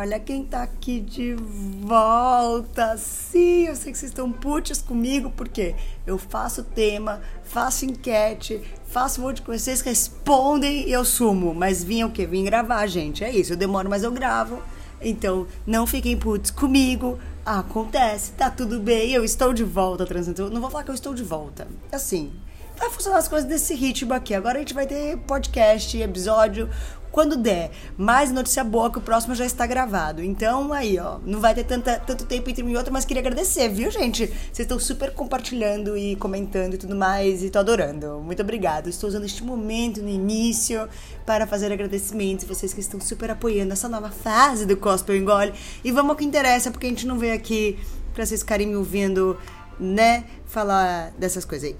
olha quem tá aqui de volta. Sim, eu sei que vocês estão putos comigo, porque eu faço tema, faço enquete, faço um monte de coisa, vocês respondem e eu sumo. Mas vim o quê? Vim gravar, gente. É isso, eu demoro, mas eu gravo. Então, não fiquem putos comigo. Acontece, tá tudo bem, eu estou de volta, transitando. Não vou falar que eu estou de volta. Assim, vai funcionar as coisas desse ritmo aqui. Agora a gente vai ter podcast, episódio, quando der. Mais notícia boa que o próximo já está gravado. Então, aí, ó, não vai ter tanta, tanto tempo entre um e outro, mas queria agradecer, viu, gente? Vocês estão super compartilhando e comentando e tudo mais, e tô adorando. Muito obrigada. Estou usando este momento no início para fazer agradecimentos. Vocês que estão super apoiando essa nova fase do Gospel Engole. E vamos ao que interessa, porque a gente não veio aqui para vocês ficarem me ouvindo, né, falar dessas coisas aí.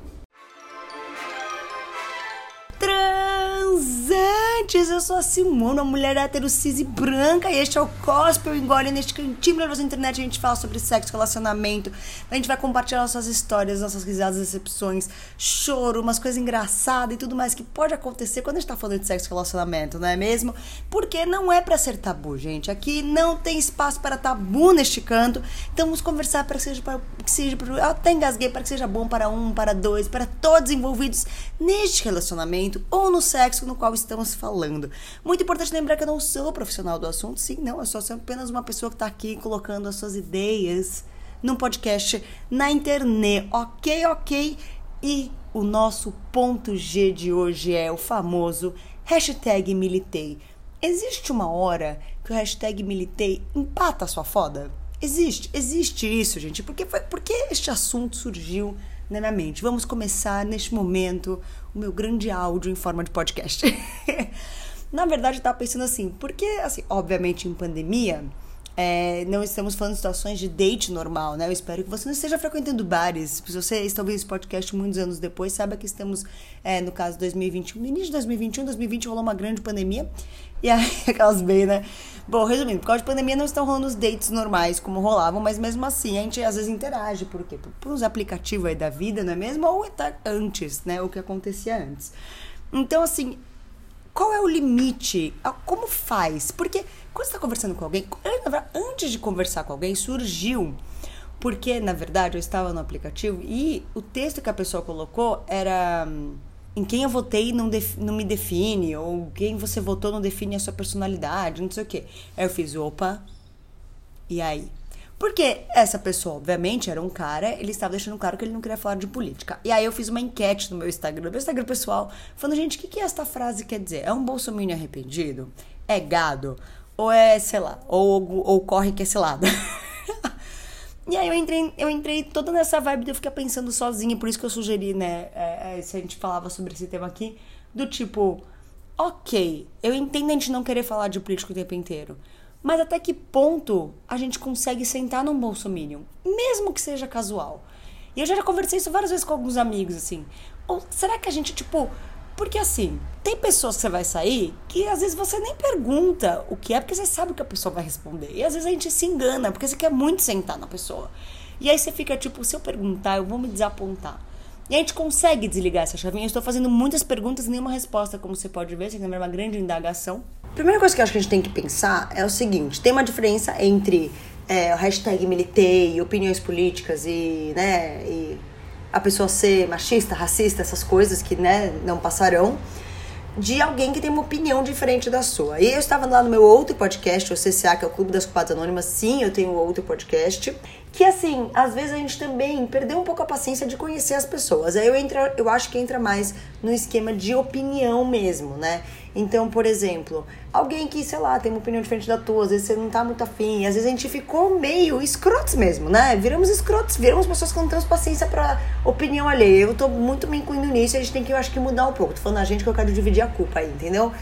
Transantes, eu sou a Simona, uma mulher hétero, cis e branca, e este é o Gospel Engole. Neste cantinho maravilhoso internet a gente fala sobre sexo, relacionamento, a gente vai compartilhar nossas histórias, nossas risadas, decepções, choro, umas coisas engraçadas e tudo mais que pode acontecer quando a gente tá falando de sexo e relacionamento, não é mesmo? Porque não é para ser tabu, gente. Aqui não tem espaço para tabu neste canto, então vamos conversar para que seja, para que seja, eu até engasguei, para que seja bom para um, para dois, para todos envolvidos neste relacionamento ou no sexo no qual estamos falando. Muito importante lembrar que eu não sou profissional do assunto, sim, não, eu sou apenas uma pessoa que está aqui colocando as suas ideias num podcast na internet, ok, ok? E o nosso ponto G de hoje é o famoso hashtag militei. Existe uma hora que o hashtag militei empata a sua foda? Existe, existe isso, gente. Porque, foi, porque este assunto surgiu na minha mente. Vamos começar neste momento o meu grande áudio em forma de podcast. na verdade, eu tava pensando assim, porque, assim, obviamente em pandemia, é, não estamos falando de situações de date normal, né? Eu espero que você não esteja frequentando bares. Se você está ouvindo esse podcast muitos anos depois, saiba que estamos, é, no caso, 2021. No início de 2021, 2020 rolou uma grande pandemia. E aí, aquelas bem, né? Bom, resumindo, por causa de pandemia não estão rolando os dates normais como rolavam, mas mesmo assim a gente às vezes interage. Por quê? Por, por uns aplicativos aí da vida, não é mesmo? Ou até antes, né? O que acontecia antes. Então, assim, qual é o limite? Como faz? Porque quando você está conversando com alguém, antes de conversar com alguém, surgiu. Porque, na verdade, eu estava no aplicativo e o texto que a pessoa colocou era hum, em quem eu votei não, não me define, ou quem você votou não define a sua personalidade, não sei o quê. Aí eu fiz, opa, e aí? Porque essa pessoa, obviamente, era um cara, ele estava deixando claro que ele não queria falar de política. E aí eu fiz uma enquete no meu Instagram, no meu Instagram pessoal, falando, gente, o que, que esta frase quer dizer? É um bolsominion arrependido? É gado? Ou é, sei lá, ou, ou corre que é selado? E aí eu entrei, eu entrei toda nessa vibe de eu ficar pensando sozinha, por isso que eu sugeri, né, é, é, se a gente falava sobre esse tema aqui, do tipo, ok, eu entendo a gente não querer falar de político o tempo inteiro, mas até que ponto a gente consegue sentar num bolsominion, mesmo que seja casual? E eu já conversei isso várias vezes com alguns amigos, assim. Ou será que a gente, tipo, porque assim, tem pessoas que você vai sair que às vezes você nem pergunta o que é, porque você sabe o que a pessoa vai responder. E às vezes a gente se engana, porque você quer muito sentar na pessoa. E aí você fica tipo, se eu perguntar, eu vou me desapontar. E a gente consegue desligar essa chavinha. Eu estou fazendo muitas perguntas e nenhuma resposta, como você pode ver. Você tem uma grande indagação. A primeira coisa que eu acho que a gente tem que pensar é o seguinte: tem uma diferença entre é, o hashtag militei, opiniões políticas e, né, e a pessoa ser machista, racista, essas coisas que né, não passarão, de alguém que tem uma opinião diferente da sua. E eu estava lá no meu outro podcast, o CCA, que é o Clube das Culpadas Anônimas, sim, eu tenho outro podcast, que assim, às vezes a gente também perdeu um pouco a paciência de conhecer as pessoas. Aí eu, entro, eu acho que entra mais no esquema de opinião mesmo, né? Então, por exemplo, alguém que, sei lá, tem uma opinião diferente da tua, às vezes você não tá muito afim, às vezes a gente ficou meio escrotos mesmo, né? Viramos escrotos, viramos pessoas que não temos paciência pra opinião alheia. Eu tô muito me incluindo nisso, a gente tem que, eu acho que mudar um pouco. Tô falando a gente que eu quero dividir a culpa aí, entendeu?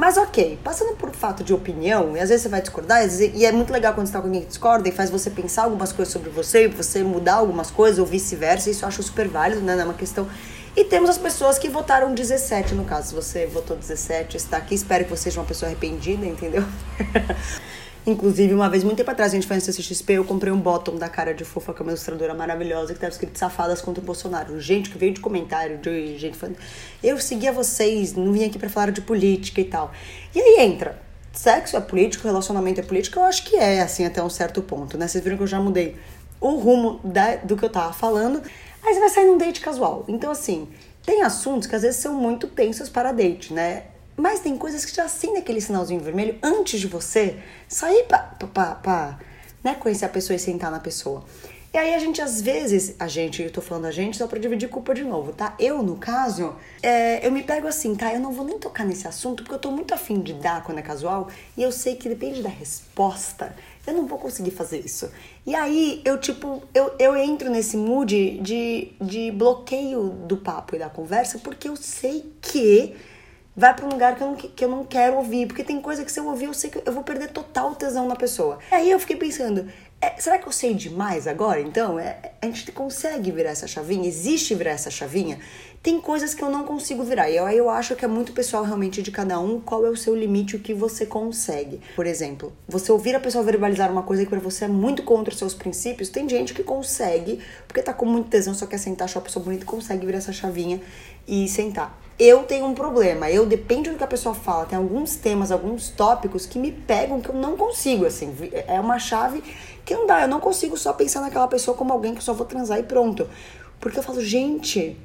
Mas ok, passando por fato de opinião, e às vezes você vai discordar, e é muito legal quando você tá com alguém que discorda e faz você pensar algumas coisas sobre você, você mudar algumas coisas, ou vice-versa, isso eu acho super válido, né? Não é uma questão e temos as pessoas que votaram 17, no caso. Se você votou 17, está aqui. Espero que você seja uma pessoa arrependida, entendeu? Inclusive, uma vez, muito tempo atrás, a gente foi no CCXP, eu comprei um bottom da cara de fofa, que é uma ilustradora maravilhosa, que estava escrito Safadas contra o Bolsonaro. Gente que veio de comentário, de gente falando. Eu seguia vocês, não vim aqui para falar de política e tal. E aí entra sexo é político, relacionamento é político, eu acho que é, assim, até um certo ponto, né? Vocês viram que eu já mudei o rumo da, do que eu tava falando. Aí você vai sair num date casual. Então, assim, tem assuntos que às vezes são muito tensos para date, né? Mas tem coisas que já acendem aquele sinalzinho vermelho antes de você sair pra né, conhecer a pessoa e sentar na pessoa. E aí a gente, às vezes, a gente, eu tô falando a gente só pra dividir culpa de novo, tá? Eu, no caso, é, eu me pego assim, tá? Eu não vou nem tocar nesse assunto porque eu tô muito afim de dar quando é casual e eu sei que depende da resposta, eu não vou conseguir fazer isso. E aí eu, tipo, eu, eu entro nesse mood de, de bloqueio do papo e da conversa porque eu sei que vai para um lugar que eu, não, que eu não quero ouvir. Porque tem coisa que se eu ouvir, eu sei que eu vou perder total tesão na pessoa. Aí eu fiquei pensando, é, será que eu sei demais agora? Então, é, a gente consegue virar essa chavinha? Existe virar essa chavinha? Tem coisas que eu não consigo virar. E eu, eu acho que é muito pessoal realmente de cada um qual é o seu limite, o que você consegue. Por exemplo, você ouvir a pessoa verbalizar uma coisa que para você é muito contra os seus princípios, tem gente que consegue, porque tá com muito tesão, só quer sentar, achar a pessoa bonita, consegue virar essa chavinha e sentar eu tenho um problema. Eu depende do que a pessoa fala. Tem alguns temas, alguns tópicos que me pegam que eu não consigo, assim. É uma chave que não dá. Eu não consigo só pensar naquela pessoa como alguém que só vou transar e pronto. Porque eu falo, gente,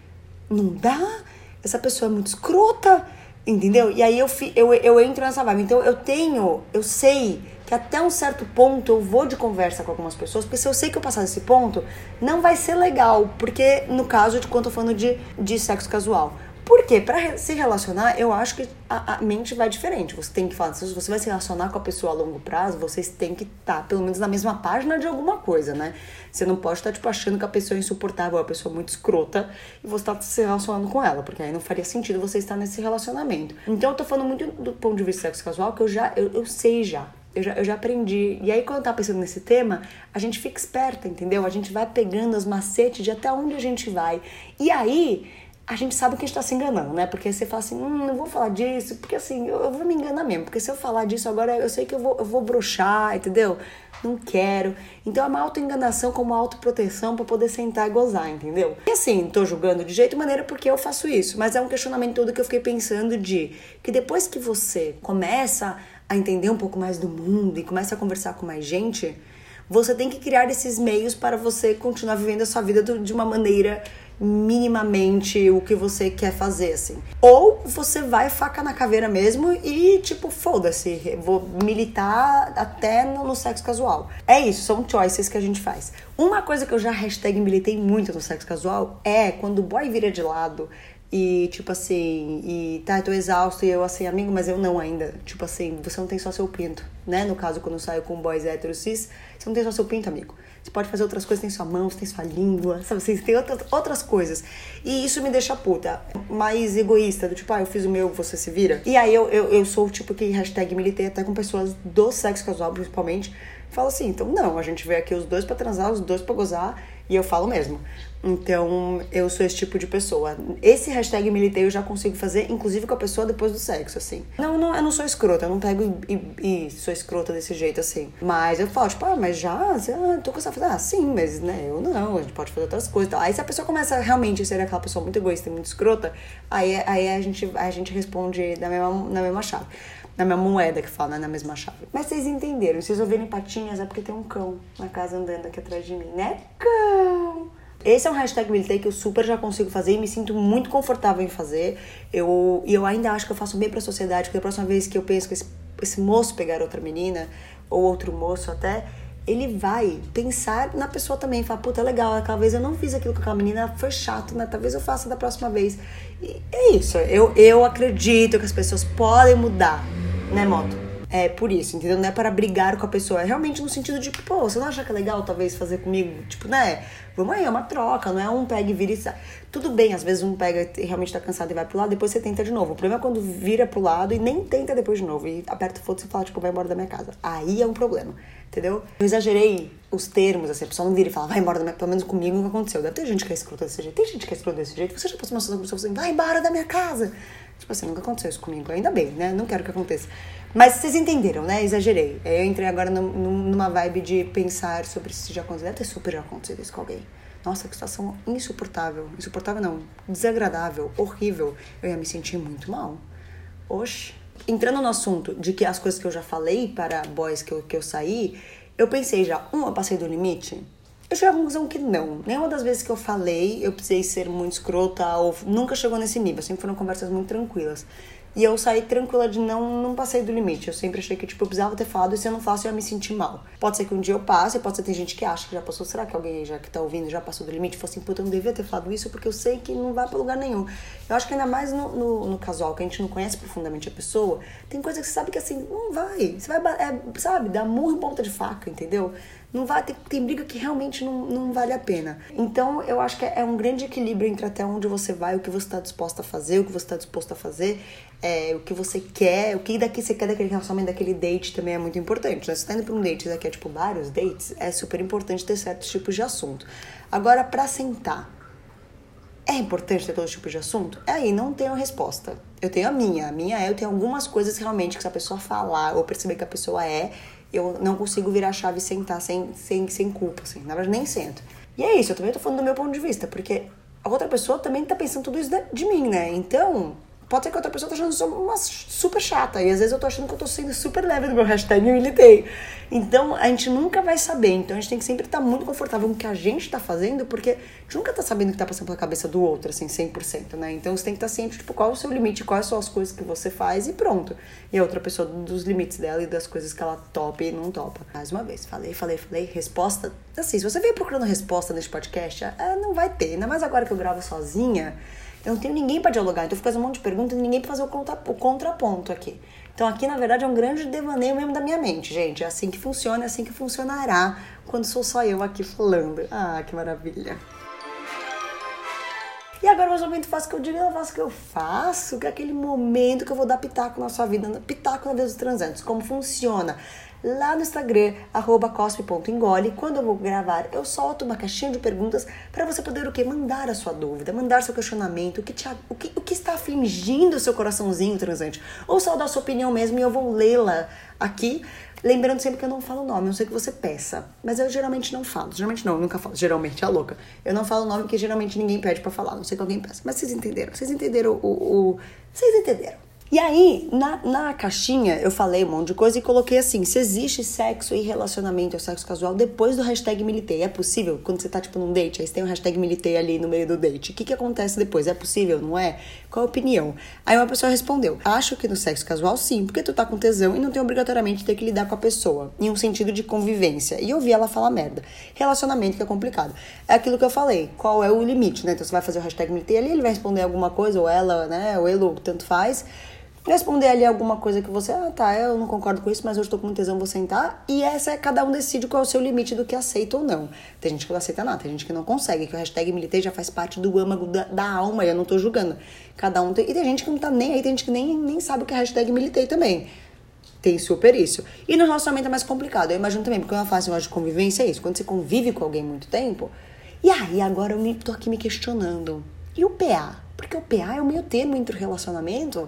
não dá. Essa pessoa é muito escrota, entendeu? E aí eu, eu, eu entro nessa vibe. Então eu tenho, eu sei que até um certo ponto eu vou de conversa com algumas pessoas, porque se eu sei que eu passar desse ponto, não vai ser legal. Porque no caso de quando eu tô falando de, de sexo casual. Porque para se relacionar, eu acho que a, a, mente vai diferente. Você tem que falar, se você vai se relacionar com a pessoa a longo prazo, vocês têm que estar tá, pelo menos na mesma página de alguma coisa, né? Você não pode estar tá, tipo achando que a pessoa é insuportável, a pessoa muito escrota e você tá se relacionando com ela, porque aí não faria sentido você estar nesse relacionamento. Então eu tô falando muito do ponto de vista sexo casual que eu já eu, eu sei já. Eu já, eu já aprendi. E aí, quando eu tava pensando nesse tema, a gente fica esperta, entendeu? A gente vai pegando as macetes de até onde a gente vai. E aí, a gente sabe que a gente tá se enganando, né? Porque você fala assim, hum, não vou falar disso, porque assim, eu, eu, vou me enganar mesmo, porque se eu falar disso agora, eu sei que eu vou, eu vou broxar, entendeu? Não quero. Então é uma autoenganação como autoproteção para poder sentar e gozar, entendeu? E assim, tô julgando de jeito e maneira porque eu faço isso, mas é um questionamento todo que eu fiquei pensando de que depois que você começa a entender um pouco mais do mundo e começa a conversar com mais gente, você tem que criar esses meios para você continuar vivendo a sua vida de uma maneira minimamente o que você quer fazer, assim. Ou você vai faca na caveira mesmo e, tipo, foda-se, vou militar até no, sexo casual. É isso, são choices que a gente faz. Uma coisa que eu já militei muito no sexo casual é quando o boy vira de lado e, tipo assim, e tá, eu tô exausto e eu assim, amigo, mas eu não ainda. Tipo assim, você não tem só seu pinto, né? No caso, quando eu saio com boys héteros cis, você não tem só seu pinto, amigo. Você pode fazer outras coisas, tem sua mão, você tem sua língua, sabe? Você tem outras, outras coisas. E isso me deixa puta, mais egoísta, do tipo, ah, eu fiz o meu, você se vira. E aí eu, eu, eu sou tipo que hashtag militei até com pessoas do sexo casual, principalmente. Falo assim, então não, a gente veio aqui os dois para transar, os dois para gozar, e eu falo mesmo. Então, eu sou esse tipo de pessoa. Esse hashtag militei eu já consigo fazer, inclusive com a pessoa depois do sexo, assim. Não, não eu não sou escrota, eu não pego e, e, e sou escrota desse jeito, assim. Mas eu falo, tipo, ah, mas já, ah, tô com essa Ah, sim, mas, né, eu não, a gente pode fazer outras coisas. Aí se a pessoa começa realmente a ser aquela pessoa muito egoísta e muito escrota, aí, aí a, gente, a gente responde na mesma, na mesma chave. Na mesma moeda que fala, na mesma chave. Mas vocês entenderam, se vocês ouvirem patinhas é porque tem um cão na casa andando aqui atrás de mim, né? Cão! Esse é um hashtag militei que eu super já consigo fazer e me sinto muito confortável em fazer. Eu, e eu ainda acho que eu faço bem pra sociedade, porque a próxima vez que eu penso que esse, esse moço pegar outra menina, ou outro moço até, ele vai pensar na pessoa também, falar, puta, legal, aquela vez eu não fiz aquilo com aquela menina, foi chato, né? Talvez eu faça da próxima vez. E é isso, eu, eu acredito que as pessoas podem mudar, né, Moto? É por isso, entendeu? Não é para brigar com a pessoa. É realmente no sentido de, pô, você não acha que é legal talvez fazer comigo? Tipo, né? Vamos aí, é uma troca, não é um pega e vira e sai. Tudo bem, às vezes um pega e realmente tá cansado e vai pro lado, depois você tenta de novo. O problema é quando vira pro lado e nem tenta depois de novo. E aperta o foda e fala, tipo, vai embora da minha casa. Aí é um problema, entendeu? Eu exagerei os termos, assim, a pessoa não vira e fala, vai embora da minha Pelo menos comigo nunca aconteceu. Deve ter gente que é escrota desse jeito. Tem gente que é escrota desse jeito. Você já passou uma situação com pessoa assim, vai embora da minha casa. Tipo assim, nunca aconteceu isso comigo. Ainda bem, né? Não quero que aconteça. Mas vocês entenderam, né? Exagerei. Eu entrei agora numa vibe de pensar sobre se já aconteceu. Deve ter super já acontecido isso com alguém. Nossa, que situação insuportável. Insuportável não. Desagradável, horrível. Eu ia me sentir muito mal. Oxe, entrando no assunto de que as coisas que eu já falei para boys que eu, que eu saí, eu pensei já, um, eu passei do limite? Eu cheguei à conclusão que não. Nenhuma das vezes que eu falei, eu precisei ser muito escrota ou nunca chegou nesse nível. Sempre foram conversas muito tranquilas. E eu saí tranquila de não, não passei do limite. Eu sempre achei que, tipo, eu precisava ter falado e se eu não faço, eu ia me sentir mal. Pode ser que um dia eu passe, pode ser que tem gente que acha que já passou. Será que alguém já que tá ouvindo já passou do limite? Falou assim, puta, eu não devia ter falado isso porque eu sei que não vai pra lugar nenhum. Eu acho que ainda mais no, no, no casual, que a gente não conhece profundamente a pessoa, tem coisa que você sabe que assim, não vai. Você vai, é, sabe, dar murro em ponta de faca, entendeu? Não vai ter, tem briga que realmente não, não vale a pena. Então eu acho que é, um grande equilíbrio entre até onde você vai, o que você está disposta a fazer, o que você está disposto a fazer, é, o que você quer, o que daqui você quer daquele relacionamento, daquele date também é muito importante. Né? Você está indo para um date daqui é tipo vários dates, é super importante ter certos tipos de assunto. Agora, para sentar, é importante ter todo tipo de assunto? É aí, não tenho resposta. Eu tenho a minha. A minha é, eu tenho algumas coisas realmente que se a pessoa falar ou perceber que a pessoa é, eu não consigo virar a chave e sentar sem, sem, sem culpa, assim. Na verdade, nem sento. E é isso, eu também tô falando do meu ponto de vista, porque a outra pessoa também tá pensando tudo isso de mim, né? Então, Pode ser que outra pessoa tá achando isso uma super chata. E às vezes eu tô achando que eu tô sendo super leve no meu hashtag e eu militei. Então a gente nunca vai saber. Então a gente tem que sempre estar tá muito confortável com o que a gente tá fazendo, porque a gente nunca tá sabendo o que tá passando pela cabeça do outro, assim, 100%, né? Então você tem que estar tá ciente, tipo, qual é o seu limite, quais são as coisas que você faz e pronto. E a outra pessoa dos limites dela e das coisas que ela topa e não topa. Mais uma vez, falei, falei, falei. Resposta. Assim, se você veio procurando resposta nesse podcast, é, não vai ter. Ainda mais agora que eu gravo sozinha. Eu não tenho ninguém para dialogar, então eu fico fazendo um monte de perguntas e ninguém para fazer o, contra, o contraponto aqui. Então aqui, na verdade, é um grande devaneio mesmo da minha mente, gente. É assim que funciona, é assim que funcionará quando sou só eu aqui falando. Ah, que maravilha. E agora mais ou menos faço o que eu digo, eu faço o que eu faço, que é aquele momento que eu vou dar pitaco na sua vida, pitaco na vida dos transantes, como funciona lá no Instagram, cospe.engole. Quando eu vou gravar, eu solto uma caixinha de perguntas para você poder o quê? Mandar a sua dúvida, mandar seu questionamento, o que, te, o que, o que está afligindo o seu coraçãozinho transante. Ou só dar sua opinião mesmo e eu vou lê-la aqui. Lembrando sempre que eu não falo o nome, não sei que você peça. Mas eu geralmente não falo. Geralmente não, eu nunca falo. Geralmente é louca. Eu não falo o nome porque geralmente ninguém pede para falar, não sei que alguém peça. Mas vocês entenderam? Vocês entenderam o. o... Vocês entenderam? E aí, na, na caixinha, eu falei um monte de coisa e coloquei assim: se existe sexo e relacionamento ou sexo casual depois do hashtag militei. É possível? Quando você tá, tipo, num date, aí você tem um hashtag militei ali no meio do date. O que, que acontece depois? É possível, não é? Qual a opinião? Aí uma pessoa respondeu: acho que no sexo casual sim, porque tu tá com tesão e não tem obrigatoriamente ter que lidar com a pessoa, em um sentido de convivência. E eu vi ela falar merda. Relacionamento que é complicado. É aquilo que eu falei: qual é o limite, né? Então você vai fazer o hashtag militei ali, ele vai responder alguma coisa, ou ela, né? Ou ele, tanto faz responder ali alguma coisa que você, ah, tá, eu não concordo com isso, mas hoje tô com tesão, vou sentar. E essa é cada um decide qual é o seu limite do que aceita ou não. Tem gente que não aceita nada, tem gente que não consegue, que o hashtag militei já faz parte do âmago da, da alma, e eu não tô julgando. Cada um tem. E tem gente que não tá nem aí, tem gente que nem, nem sabe o que é hashtag militei também. Tem super isso. E no relacionamento é mais complicado. Eu imagino também, porque eu faço negócio de convivência é isso. Quando você convive com alguém muito tempo. E aí, agora eu me, tô aqui me questionando. E o PA? Porque o PA é o meio termo entre o relacionamento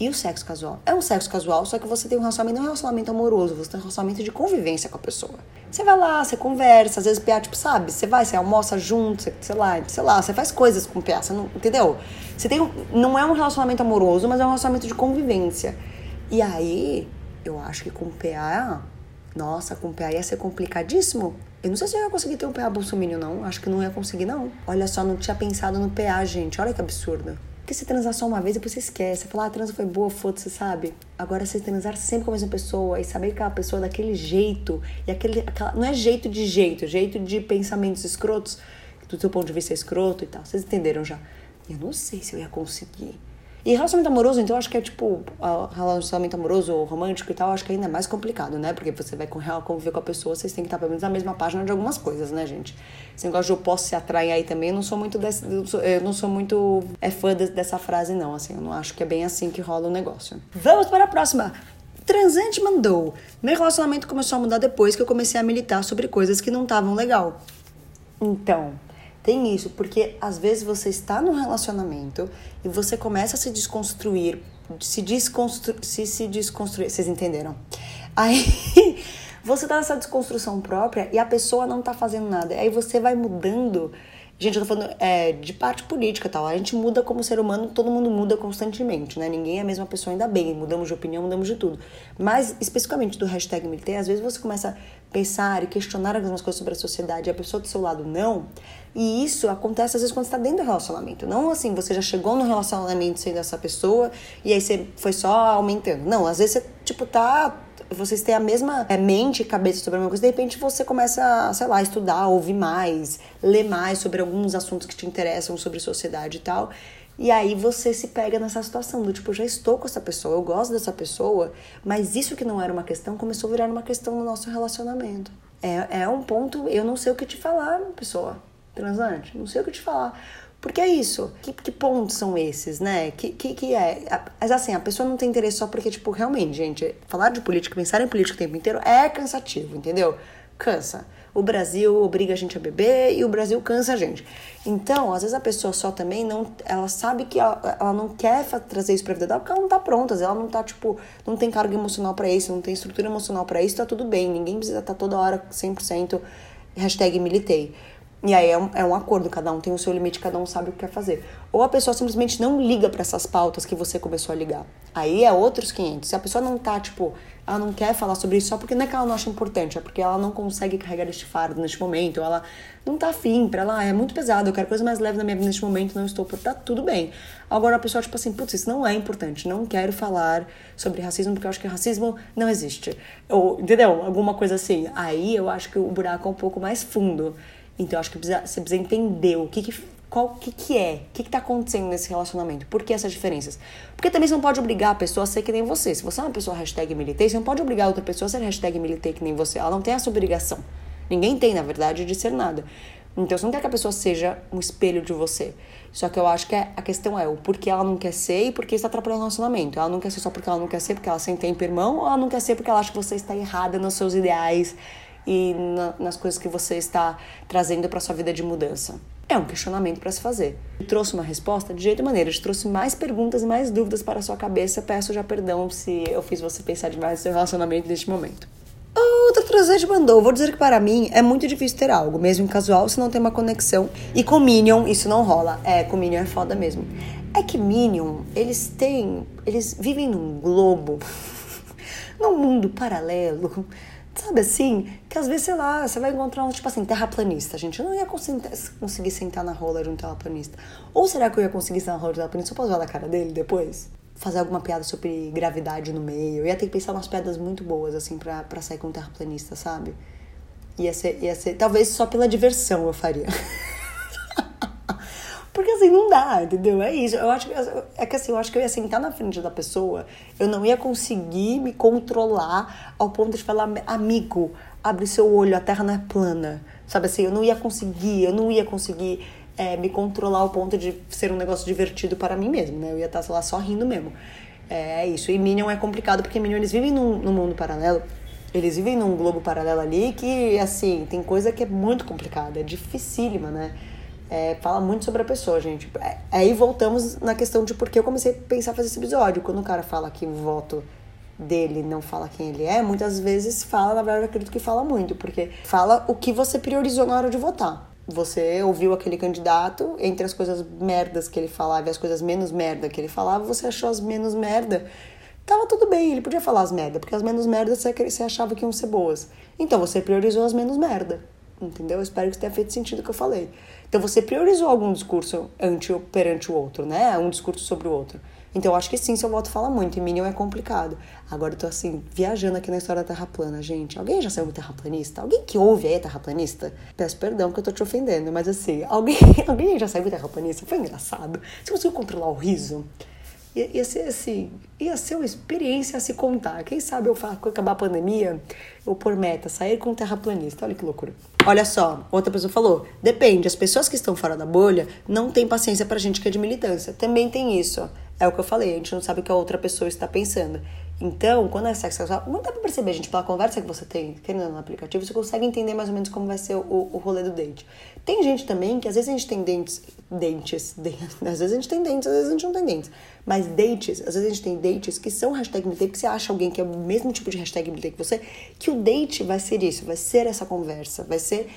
e o sexo casual? É um sexo casual, só que você tem um relacionamento, não é um relacionamento amoroso, você tem um relacionamento de convivência com a pessoa. Você vai lá, você conversa, às vezes o PA, tipo, sabe? Você vai, você almoça junto, você, sei lá, sei lá, você faz coisas com o PA, você não, entendeu? Você tem, não é um relacionamento amoroso, mas é um relacionamento de convivência. E aí, eu acho que com o PA, nossa, com o PA ia ser complicadíssimo. Eu não sei se eu ia conseguir ter um PA bolsominion, não. Acho que não ia conseguir, não. Olha só, não tinha pensado no PA, gente. Olha que absurdo. Porque você transar só uma vez, depois você esquece. Você fala, ah, a transa foi boa, foda-se, sabe? Agora você transar sempre com a mesma pessoa e saber que aquela pessoa daquele jeito, e aquele. Aquela, não é jeito de jeito, jeito de pensamentos escrotos, do seu ponto de vista é escroto e tal. Vocês entenderam já? Eu não sei se eu ia conseguir. E relacionamento amoroso, então, acho que é tipo, relacionamento amoroso ou romântico e tal, acho que ainda é mais complicado, né? Porque você vai conviver com a pessoa, vocês têm que estar pelo menos na mesma página de algumas coisas, né, gente? Esse negócio de eu posso se atrair aí também, eu não sou muito desse, eu não sou muito é fã dessa frase, não, assim, eu não acho que é bem assim que rola o negócio. Vamos para a próxima! Transante mandou. Meu relacionamento começou a mudar depois que eu comecei a militar sobre coisas que não estavam legal. Então, tem isso, porque às vezes você está num relacionamento e você começa a se desconstruir, se desconstruir, se, se desconstruir, vocês entenderam? Aí você tá nessa desconstrução própria e a pessoa não tá fazendo nada. Aí você vai mudando Gente, eu tô falando é, de parte política e tal. A gente muda como ser humano, todo mundo muda constantemente, né? Ninguém é a mesma pessoa, ainda bem. Mudamos de opinião, mudamos de tudo. Mas, especificamente do hashtag militei, às vezes você começa a pensar e questionar algumas coisas sobre a sociedade e a pessoa do seu lado não. E isso acontece às vezes quando você tá dentro do relacionamento. Não assim, você já chegou no relacionamento sendo essa pessoa e aí você foi só aumentando. Não, às vezes você, tipo, tá vocês têm a mesma é, mente e cabeça sobre a mesma coisa, de repente você começa, sei lá, estudar, ouvir mais, ler mais sobre alguns assuntos que te interessam sobre sociedade e tal. E aí você se pega nessa situação do tipo, já estou com essa pessoa, eu gosto dessa pessoa, mas isso que não era uma questão começou a virar uma questão no nosso relacionamento. É, é um ponto, eu não sei o que te falar, pessoa transante, não sei o que te falar. Porque é isso. Que, que pontos são esses, né? Que, que, que é? Mas assim, a pessoa não tem interesse só porque, tipo, realmente, gente, falar de política, pensar em política o tempo inteiro é cansativo, entendeu? Cansa. O Brasil obriga a gente a beber e o Brasil cansa a gente. Então, às vezes a pessoa só também não. Ela sabe que ela, ela não quer trazer isso pra vida dela porque ela não tá pronta. Ela não tá, tipo, não tem carga emocional para isso, não tem estrutura emocional para isso, tá tudo bem. Ninguém precisa estar tá toda hora 100% hashtag militei. E aí é um, é um acordo, cada um tem o seu limite, cada um sabe o que quer fazer. Ou a pessoa simplesmente não liga para essas pautas que você começou a ligar. Aí é outros 500. Se a pessoa não tá, tipo, ela não quer falar sobre isso só porque não é que ela não acha importante, é porque ela não consegue carregar este fardo neste momento, ou ela não tá afim, pra ela é muito pesado, eu quero coisa mais leve na minha vida neste momento, não estou. Tá tudo bem. Agora a pessoa, tipo assim, putz, isso não é importante, não quero falar sobre racismo porque eu acho que racismo não existe. Ou, entendeu? Alguma coisa assim. Aí eu acho que o buraco é um pouco mais fundo. Então eu acho que precisa, você precisa entender o que, que qual que, que é, o que está acontecendo nesse relacionamento, por que essas diferenças. Porque também você não pode obrigar a pessoa a ser que nem você. Se você é uma pessoa hashtag militei, você não pode obrigar outra pessoa a ser hashtag militei que nem você. Ela não tem essa obrigação. Ninguém tem, na verdade, de ser nada. Então você não quer que a pessoa seja um espelho de você. Só que eu acho que é, a questão é o porquê ela não quer ser e por que está atrapalhando o relacionamento. Ela não quer ser só porque ela não quer ser, porque ela sente tempo irmão, ou ela não quer ser porque ela acha que você está errada nos seus ideais e na, nas coisas que você está trazendo para sua vida de mudança? É um questionamento para se fazer. Trouxe uma resposta de jeito e maneira, eu trouxe mais perguntas e mais dúvidas para a sua cabeça. Peço já perdão se eu fiz você pensar demais no seu relacionamento neste momento. Outra trazete mandou. Vou dizer que para mim é muito difícil ter algo, mesmo em casual, se não tem uma conexão. E com Minion isso não rola. É, com Minion é foda mesmo. É que Minion, eles têm. Eles vivem num globo, num mundo paralelo Sabe assim? Que às vezes, sei lá, você vai encontrar um, tipo assim, terraplanista, gente. Eu não ia conseguir sentar na rola de um terraplanista. Ou será que eu ia conseguir sentar na rola de um terraplanista? Eu posso olhar a cara dele depois? Fazer alguma piada sobre gravidade no meio. Eu ia ter que pensar umas piadas muito boas, assim, pra, pra sair com um terraplanista, sabe? Ia ser, ia ser. Talvez só pela diversão eu faria. Porque assim, não dá, entendeu? É isso. Eu acho que, é que assim, eu acho que eu ia sentar na frente da pessoa, eu não ia conseguir me controlar ao ponto de falar, amigo, abre seu olho, a terra não é plana. Sabe assim, eu não ia conseguir, eu não ia conseguir é, me controlar ao ponto de ser um negócio divertido para mim mesmo, né? Eu ia estar, sei lá, só rindo mesmo. É isso. E Minion é complicado porque Minion eles vivem num, num mundo paralelo. Eles vivem num globo paralelo ali que, assim, tem coisa que é muito complicada, é dificílima, né? É, fala muito sobre a pessoa, gente. É, aí voltamos na questão de por que eu comecei a pensar fazer esse episódio. Quando o cara fala que o voto dele não fala quem ele é, muitas vezes fala, na verdade, eu acredito que fala muito, porque fala o que você priorizou na hora de votar. Você ouviu aquele candidato, entre as coisas merdas que ele falava e as coisas menos merda que ele falava, você achou as menos merda. Tava tudo bem, ele podia falar as merda, porque as menos merdas você achava que iam ser boas. Então você priorizou as menos merda. Entendeu? Eu espero que tenha feito sentido o que eu falei. Então você priorizou algum discurso ante, perante o outro, né? Um discurso sobre o outro. Então eu acho que sim, seu voto fala muito. E Minion é complicado. Agora eu tô assim, viajando aqui na história da Terra plana, gente. Alguém já saiu do terraplanista? Alguém que ouve aí terraplanista? Peço perdão que eu tô te ofendendo, mas assim, alguém, alguém já saiu do terraplanista? Foi engraçado. Você conseguiu controlar o riso? Ia, ser assim, ia ser uma experiência a se contar. Quem sabe eu faço, acabar a pandemia, eu por meta, sair com um terraplanista. Olha que loucura. Olha só, outra pessoa falou: depende, as pessoas que estão fora da bolha não têm paciência pra gente que é de militância. Também tem isso. É o que eu falei, a gente não sabe o que a outra pessoa está pensando. Então, quando é sexo sexual, não dá pra perceber, gente, pela conversa que você tem, querendo no aplicativo, você consegue entender mais ou menos como vai ser o, o rolê do date. Tem gente também que às vezes a gente tem dentes, dentes, dentes, às vezes a gente tem dentes, às vezes a gente não tem dentes. Mas dates, às vezes a gente tem dates que são hashtag MT, porque você acha alguém que é o mesmo tipo de hashtag MT que você, que o date vai ser isso, vai ser essa conversa, vai ser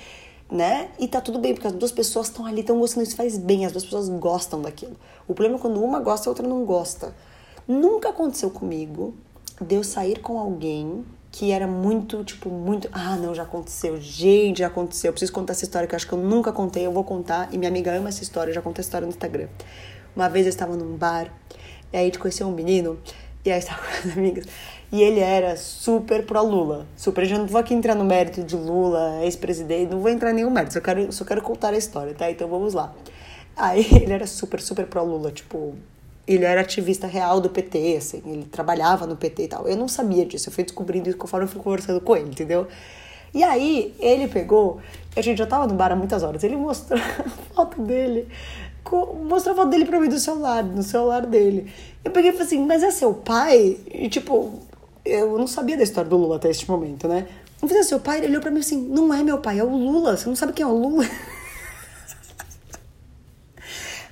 né? E tá tudo bem, porque as duas pessoas estão ali, estão gostando, isso faz bem, as duas pessoas gostam daquilo. O problema é quando uma gosta e a outra não gosta. Nunca aconteceu comigo de eu sair com alguém que era muito, tipo, muito. Ah, não, já aconteceu. Gente, já aconteceu. Eu preciso contar essa história que eu acho que eu nunca contei. Eu vou contar. E minha amiga ama essa história. Eu já contei a história no Instagram. Uma vez eu estava num bar. E aí a gente conheceu um menino. E aí estava com as amigas. E ele era super pro Lula. Super. Eu não vou aqui entrar no mérito de Lula, ex-presidente. Não vou entrar em nenhum mérito. Só quero, só quero contar a história, tá? Então vamos lá. Aí ele era super, super pro Lula. Tipo, ele era ativista real do PT, assim, ele trabalhava no PT e tal. Eu não sabia disso, eu fui descobrindo isso conforme eu fui conversando com ele, entendeu? E aí, ele pegou, a gente já tava no bar há muitas horas, ele mostrou a foto dele, mostrou a foto dele pra mim do celular, no celular dele. Eu peguei e falei assim, mas é seu pai? E tipo, eu não sabia da história do Lula até este momento, né? Falei, é seu pai? Ele olhou pra mim assim, não é meu pai, é o Lula, você não sabe quem é o Lula?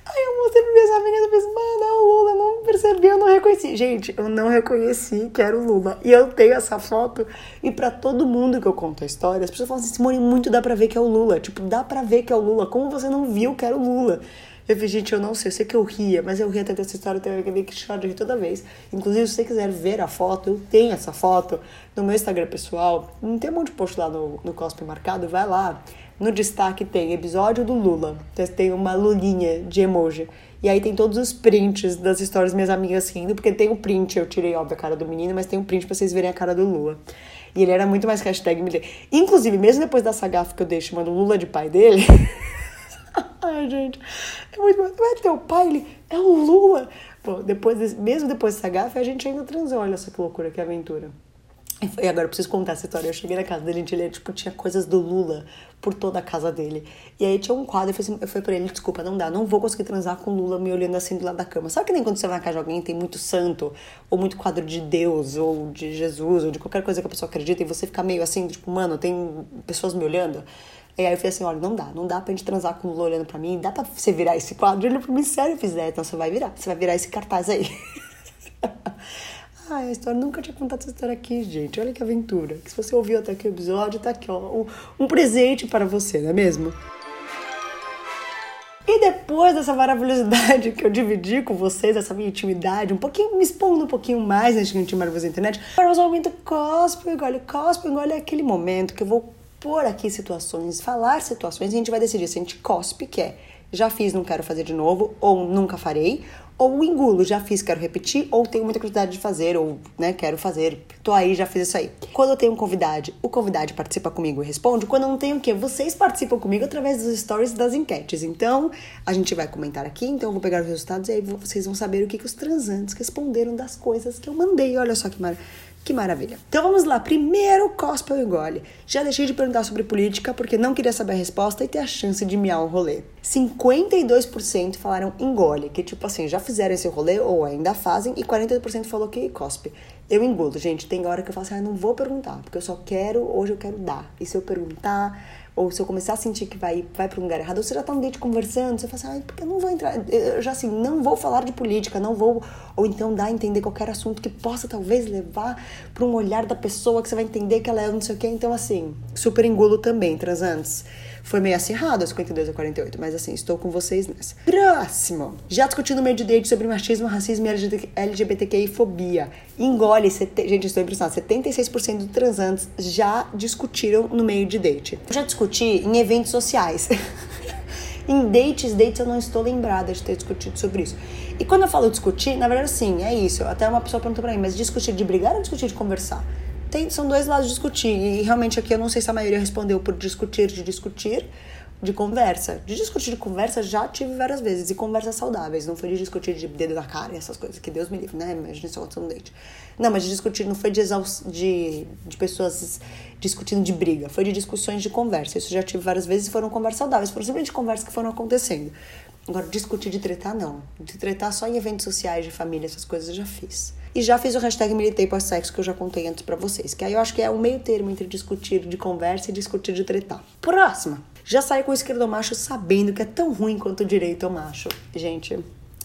Aí eu mostrei pra minhas amigas e pensei, mano, é o Lula, eu não percebi, eu não reconheci. Gente, eu não reconheci que era o Lula. E eu tenho essa foto, e para todo mundo que eu conto a história, as pessoas falam assim, Simone, muito dá pra ver que é o Lula. Tipo, dá pra ver que é o Lula. Como você não viu que era o Lula? Eu gente, eu não sei, eu sei que eu ria, mas eu ria até dessa história, eu tenho que chorar de rir toda vez. Inclusive, se você quiser ver a foto, eu tenho essa foto no meu Instagram pessoal. Não tem um monte de post lá no, no Cospe Marcado, vai lá. No destaque tem episódio do Lula. Tem uma lulinha de emoji. E aí tem todos os prints das histórias minhas amigas rindo, porque tem o print, eu tirei, óbvio, a cara do menino, mas tem um print pra vocês verem a cara do Lula. E ele era muito mais hashtag Inclusive, mesmo depois dessa gafa que eu dei chamando Lula de pai dele. Ai, gente. É muito. Não é teu pai, ele é o Lula. Bom, depois desse, mesmo depois dessa gafa, a gente ainda transou. Olha só que loucura, que aventura. E agora eu preciso contar essa história. Eu cheguei na casa dele, ele tipo, tinha coisas do Lula por toda a casa dele. E aí tinha um quadro, eu falei, assim, eu falei pra ele, desculpa, não dá, não vou conseguir transar com o Lula me olhando assim do lado da cama. Sabe que nem quando você vai na casa de alguém tem muito santo, ou muito quadro de Deus, ou de Jesus, ou de qualquer coisa que a pessoa acredita, e você fica meio assim, tipo, mano, tem pessoas me olhando? E aí eu falei assim, olha, não dá, não dá pra gente transar com o Lula olhando pra mim, dá pra você virar esse quadro? Ele pra mim, sério, eu fiz, é, então você vai virar, você vai virar esse cartaz aí. Ai, a história nunca tinha contado essa história aqui, gente. Olha que aventura. Que se você ouviu até aqui o episódio, tá aqui, ó. Um, um presente para você, não é mesmo? E depois dessa maravilhosidade que eu dividi com vocês, essa minha intimidade, um pouquinho, me expondo um pouquinho mais nesse intimidade da internet, para o momento engole, cospe, engole é aquele momento que eu vou pôr aqui situações, falar situações e a gente vai decidir se a gente cospe, que é já fiz, não quero fazer de novo, ou nunca farei, ou engulo, já fiz, quero repetir, ou tenho muita curiosidade de fazer, ou né, quero fazer, tô aí, já fiz isso aí. Quando eu tenho um convidado, o convidado participa comigo e responde. Quando eu não tenho o quê? Vocês participam comigo através dos stories das enquetes. Então, a gente vai comentar aqui, então eu vou pegar os resultados e aí vocês vão saber o que, que os transantes responderam das coisas que eu mandei. Olha só que maravilha. Que maravilha. Então vamos lá. Primeiro, cospe ou engole. Já deixei de perguntar sobre política porque não queria saber a resposta e ter a chance de miar um rolê. 52% falaram engole, que tipo assim, já fizeram esse rolê ou ainda fazem, e 48% falou que cospe. Eu engulo, gente. Tem hora que eu falo assim, ah, não vou perguntar, porque eu só quero, hoje eu quero dar. E se eu perguntar, ou se eu começar a sentir que vai, vai para um lugar errado, ou você já tá no date conversando, você fala assim, ah, porque eu não vou entrar, eu já assim, não vou falar de política, não vou, ou então dar a entender qualquer assunto que possa talvez levar para um olhar da pessoa que você vai entender que ela é não sei o que, então assim, super engulo também, transantes. Foi meio acirrado, 52 a 48, mas assim, estou com vocês nessa. Próximo. Já discutindo no meio de date sobre machismo, racismo e LGBTQI fobia. Engole, sete... gente, estou impressionada, 76% dos transantes já discutiram no meio de date. Eu já discuti em eventos sociais. em dates, dates eu não estou lembrada de ter discutido sobre isso. E quando eu falo discutir, na verdade sim, é isso. Até uma pessoa perguntou pra mim, mas discutir de brigar ou discutir de conversar? Tem, são dois lados de discutir. E realmente aqui eu não sei se a maioria respondeu por discutir, de discutir, de conversa. De discutir de conversa já tive várias vezes. E conversas saudáveis. Não foi de discutir de dedo na cara e essas coisas. Que Deus me livre, né? Imagina só um date. Não, mas de discutir não foi de, de, de pessoas discutindo de briga. Foi de discussões de conversa. Isso já tive várias vezes e foram conversas saudáveis. Foram simplesmente conversas que foram acontecendo. Agora, discutir de tretar, não. De tretar só em eventos sociais, de família, essas coisas eu já fiz. E já fiz o hashtag militei pós-sexo que eu já contei antes para vocês. Que aí eu acho que é o meio termo entre discutir de conversa e discutir de tretar. Próxima. Já saí com o esquerdo macho sabendo que é tão ruim quanto o direito macho. Gente,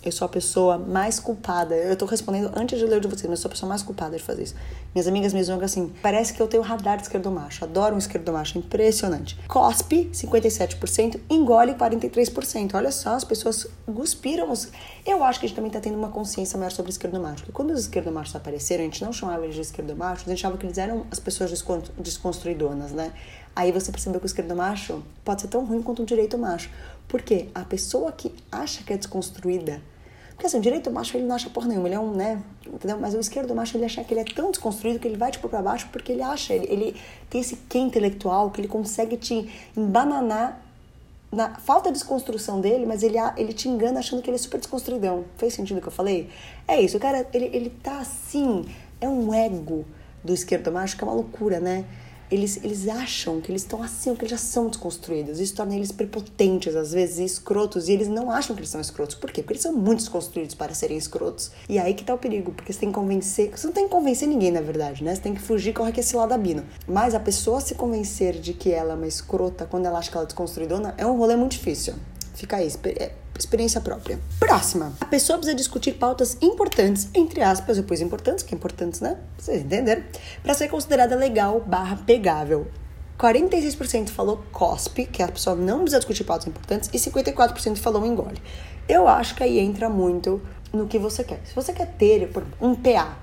eu sou a pessoa mais culpada. Eu tô respondendo antes de ler o de vocês, mas eu sou a pessoa mais culpada de fazer isso. Minhas amigas me zoam assim, parece que eu tenho radar de esquerdo macho. Adoro um esquerdo macho, impressionante. Cospe, 57%, engole 43%. Olha só, as pessoas guspiram. Eu acho que a gente também tá tendo uma consciência maior sobre esquerdo macho. Porque quando os esquerdo machos apareceram, a gente não chamava eles de esquerdo macho, a gente achava que eles eram as pessoas desconstruidonas, né? Aí você percebeu que o esquerdo macho pode ser tão ruim quanto o direito macho. Por quê? A pessoa que acha que é desconstruída. Porque assim, o direito macho ele não acha porra nenhuma, ele é um, né? Entendeu? Mas o esquerdo macho ele acha que ele é tão desconstruído que ele vai tipo pra baixo porque ele acha, ele, ele tem esse quê intelectual que ele consegue te embananar na falta de desconstrução dele, mas ele, ele te engana achando que ele é super desconstruidão. Fez sentido o que eu falei? É isso, o cara, ele, ele tá assim, é um ego do esquerdo macho que é uma loucura, né? Eles, eles acham que eles estão assim, que eles já são desconstruídos. Isso torna eles prepotentes, às vezes, e escrotos. E eles não acham que eles são escrotos. Por quê? Porque eles são muito desconstruídos para serem escrotos. E aí que tá o perigo, porque você tem que convencer. Você não tem que convencer ninguém, na verdade, né? Você tem que fugir com esse ladabino. Mas a pessoa se convencer de que ela é uma escrota quando ela acha que ela é desconstruidona é um rolê muito difícil. Fica aí, é, experiência própria. Próxima. A pessoa precisa discutir pautas importantes, entre aspas, depois importantes, que é importantes, né? Vocês entenderam? Para ser considerada legal barra pegável. 46% falou COSP, que a pessoa não precisa discutir pautas importantes, e 54% falou engole. Eu acho que aí entra muito no que você quer. Se você quer ter um PA,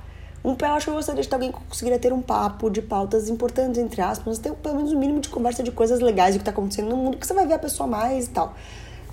um PA, eu acho que eu gostaria de alguém que conseguiria ter um papo de pautas importantes, entre aspas, ter pelo menos um mínimo de conversa de coisas legais do que está acontecendo no mundo, que você vai ver a pessoa mais e tal.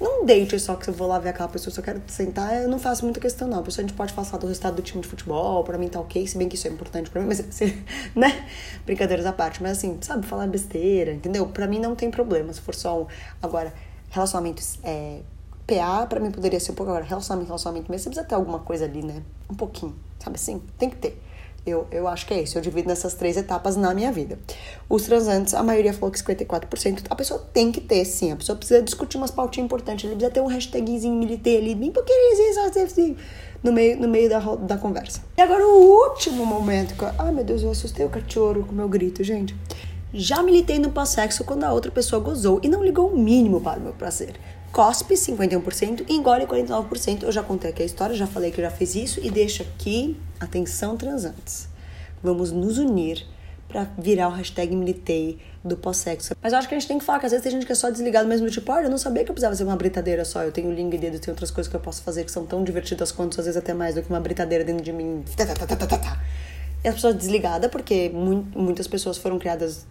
Não date só que eu vou lá ver aquela pessoa, eu quero sentar, eu não faço muita questão, não. A pessoa a gente pode falar do resultado do time de futebol, pra mim tá ok, se bem que isso é importante pra mim, mas né? Brincadeiras à parte, mas assim, sabe, falar besteira, entendeu? Pra mim não tem problema, se for só um. Agora, relacionamentos é, PA, pra mim poderia ser um pouco agora, relacionamento, relacionamento mesmo, você precisa ter alguma coisa ali, né? Um pouquinho, sabe assim? Tem que ter. Eu, eu acho que é isso. Eu divido nessas três etapas na minha vida. Os transantes, a maioria falou que 54%. A pessoa tem que ter, sim. A pessoa precisa discutir umas pautinhas importantes. Ele precisa ter um hashtagzinho militei ali, bem pouquinho, assim, no meio, no meio da, da conversa. E agora o último momento. Que eu, ai, meu Deus, eu assustei o cachorro com o meu grito, gente. Já militei no pós-sexo quando a outra pessoa gozou e não ligou o mínimo para o meu prazer cospe 51% e engole 49%. Eu já contei aqui a história, já falei que já fez isso e deixa aqui, atenção transantes. Vamos nos unir para virar o hashtag militei do pós-sexo. Mas eu acho que a gente tem que falar que às vezes tem gente que é só desligado mesmo, tipo, olha, eu não sabia que eu precisava ser uma britadeira só. Eu tenho link dedo, tenho outras coisas que eu posso fazer que são tão divertidas quanto, às vezes até mais do que uma britadeira dentro de mim. E as pessoas desligadas, porque muitas pessoas foram criadas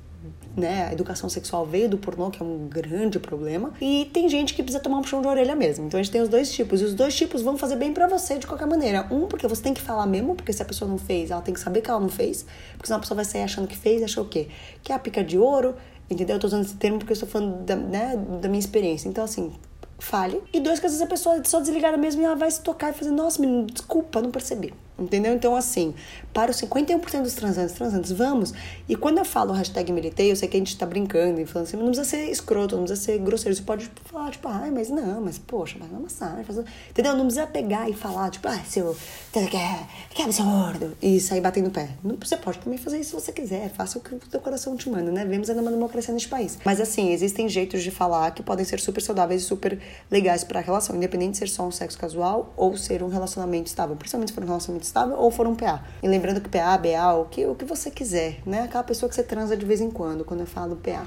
né? A educação sexual veio do pornô, que é um grande problema. E tem gente que precisa tomar um puxão de orelha mesmo. Então a gente tem os dois tipos. E os dois tipos vão fazer bem para você de qualquer maneira. Um, porque você tem que falar mesmo, porque se a pessoa não fez, ela tem que saber que ela não fez. Porque senão a pessoa vai sair achando que fez achou o quê? Que é a pica de ouro. Entendeu? Eu tô usando esse termo porque eu estou falando da, né, da minha experiência. Então, assim, fale. E dois, que às vezes a pessoa é só desligada mesmo e ela vai se tocar e fazer, nossa, menino, desculpa, não percebi. Entendeu? Então, assim, para os 51% dos transantes, transantes, vamos. E quando eu falo hashtag militei, eu sei que a gente tá brincando e falando assim, não precisa ser escroto, não precisa ser grosseiro. Você pode falar, tipo, ai, mas não, mas poxa, mas uma massagem. Faz... Entendeu? Não precisa pegar e falar, tipo, ah, seu. Que, absurdo. E sair batendo o pé. Não, você pode também fazer isso se você quiser. Faça o que o seu coração te manda, né? Vemos ainda uma democracia neste país. Mas assim, existem jeitos de falar que podem ser super saudáveis e super legais para a relação, independente de ser só um sexo casual ou ser um relacionamento estável. Principalmente se for um relacionamento estável ou for um PA. E lembrando que PA, BA, o que, o que você quiser, né? Aquela pessoa que você transa de vez em quando, quando eu falo PA.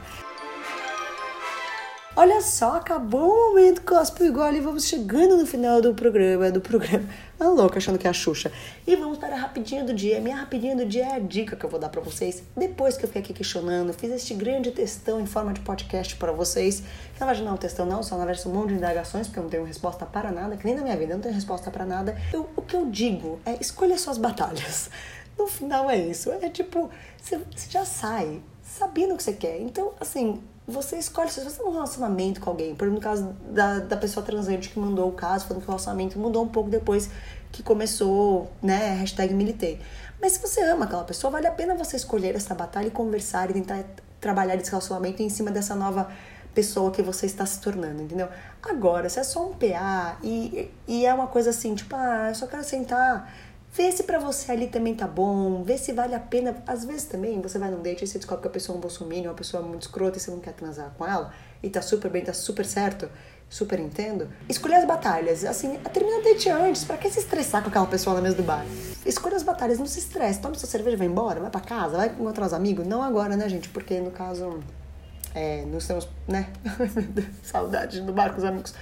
Olha só, acabou o momento Cospe Igual e vamos chegando no final do programa, do programa. Tá louca achando que é a Xuxa. E vamos para a rapidinha do dia. Minha rapidinha do dia é a dica que eu vou dar para vocês. Depois que eu fiquei aqui questionando, fiz este grande textão em forma de podcast para vocês. Na verdade, não é um textão não, só na verdade um monte de indagações, porque eu não tenho resposta para nada, que nem na minha vida eu não tenho resposta para nada. Eu, o que eu digo é escolha suas batalhas. No final é isso. É tipo, você já sai sabendo o que você quer. Então, assim, você escolhe, se você tem um relacionamento com alguém, por exemplo, no caso da, da pessoa transante que mandou o caso, falando que o relacionamento mudou um pouco depois que começou, né, hashtag militei. Mas se você ama aquela pessoa, vale a pena você escolher essa batalha e conversar e tentar trabalhar esse relacionamento em cima dessa nova pessoa que você está se tornando, entendeu? Agora, se é só um PA e, e é uma coisa assim, tipo, ah, eu só quero sentar Vê se pra você ali também tá bom, vê se vale a pena. Às vezes também você vai num date e você descobre que a pessoa é um bolsominion, uma pessoa muito escrota e você não quer transar com ela, e tá super bem, tá super certo. super entendo. Escolher as batalhas. Assim, termina o date antes. Pra que se estressar com aquela pessoa na mesa do bar? Escolha as batalhas, não se estresse. Toma sua cerveja, vai embora, vai pra casa, vai encontrar os amigos. Não agora, né, gente? Porque no caso, é, não estamos, né? Saudade do bar com os amigos.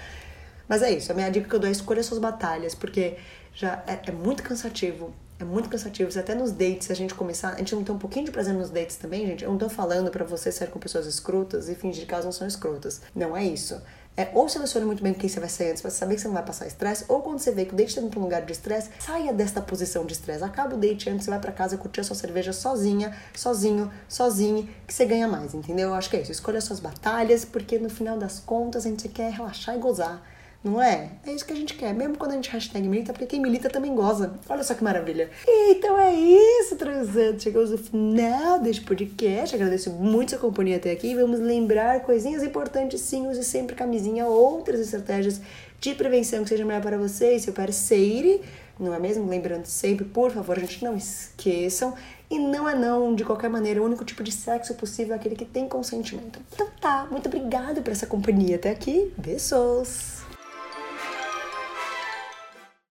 Mas é isso, a minha dica que eu dou é escolha suas batalhas, porque já é, é muito cansativo é muito cansativo. Se até nos dates, se a gente começar. A gente não tem um pouquinho de prazer nos dates também, gente. Eu não tô falando para você sair com pessoas escrotas e fingir que elas não são escrotas. Não é isso. É, ou selecione muito bem quem você vai sair antes pra saber que você não vai passar estresse, ou quando você vê que o date tá indo pra um lugar de estresse, saia desta posição de estresse. Acaba o date antes, você vai para casa curtir a sua cerveja sozinha, sozinho, sozinho, que você ganha mais, entendeu? Eu acho que é isso. Escolha suas batalhas, porque no final das contas a gente quer relaxar e gozar. Não é? É isso que a gente quer. Mesmo quando a gente hashtag milita, porque quem milita também goza. Olha só que maravilha. Então é isso, transantes. Chegamos no final deste podcast. Agradeço muito sua companhia até aqui. Vamos lembrar coisinhas importantes, sim. Use sempre camisinha, outras estratégias de prevenção que sejam melhor para você e seu parceiro. Não é mesmo? Lembrando sempre, por favor, a gente não esqueçam. E não é não, de qualquer maneira. O único tipo de sexo possível é aquele que tem consentimento. Então tá, muito obrigada por essa companhia até aqui. Beijos!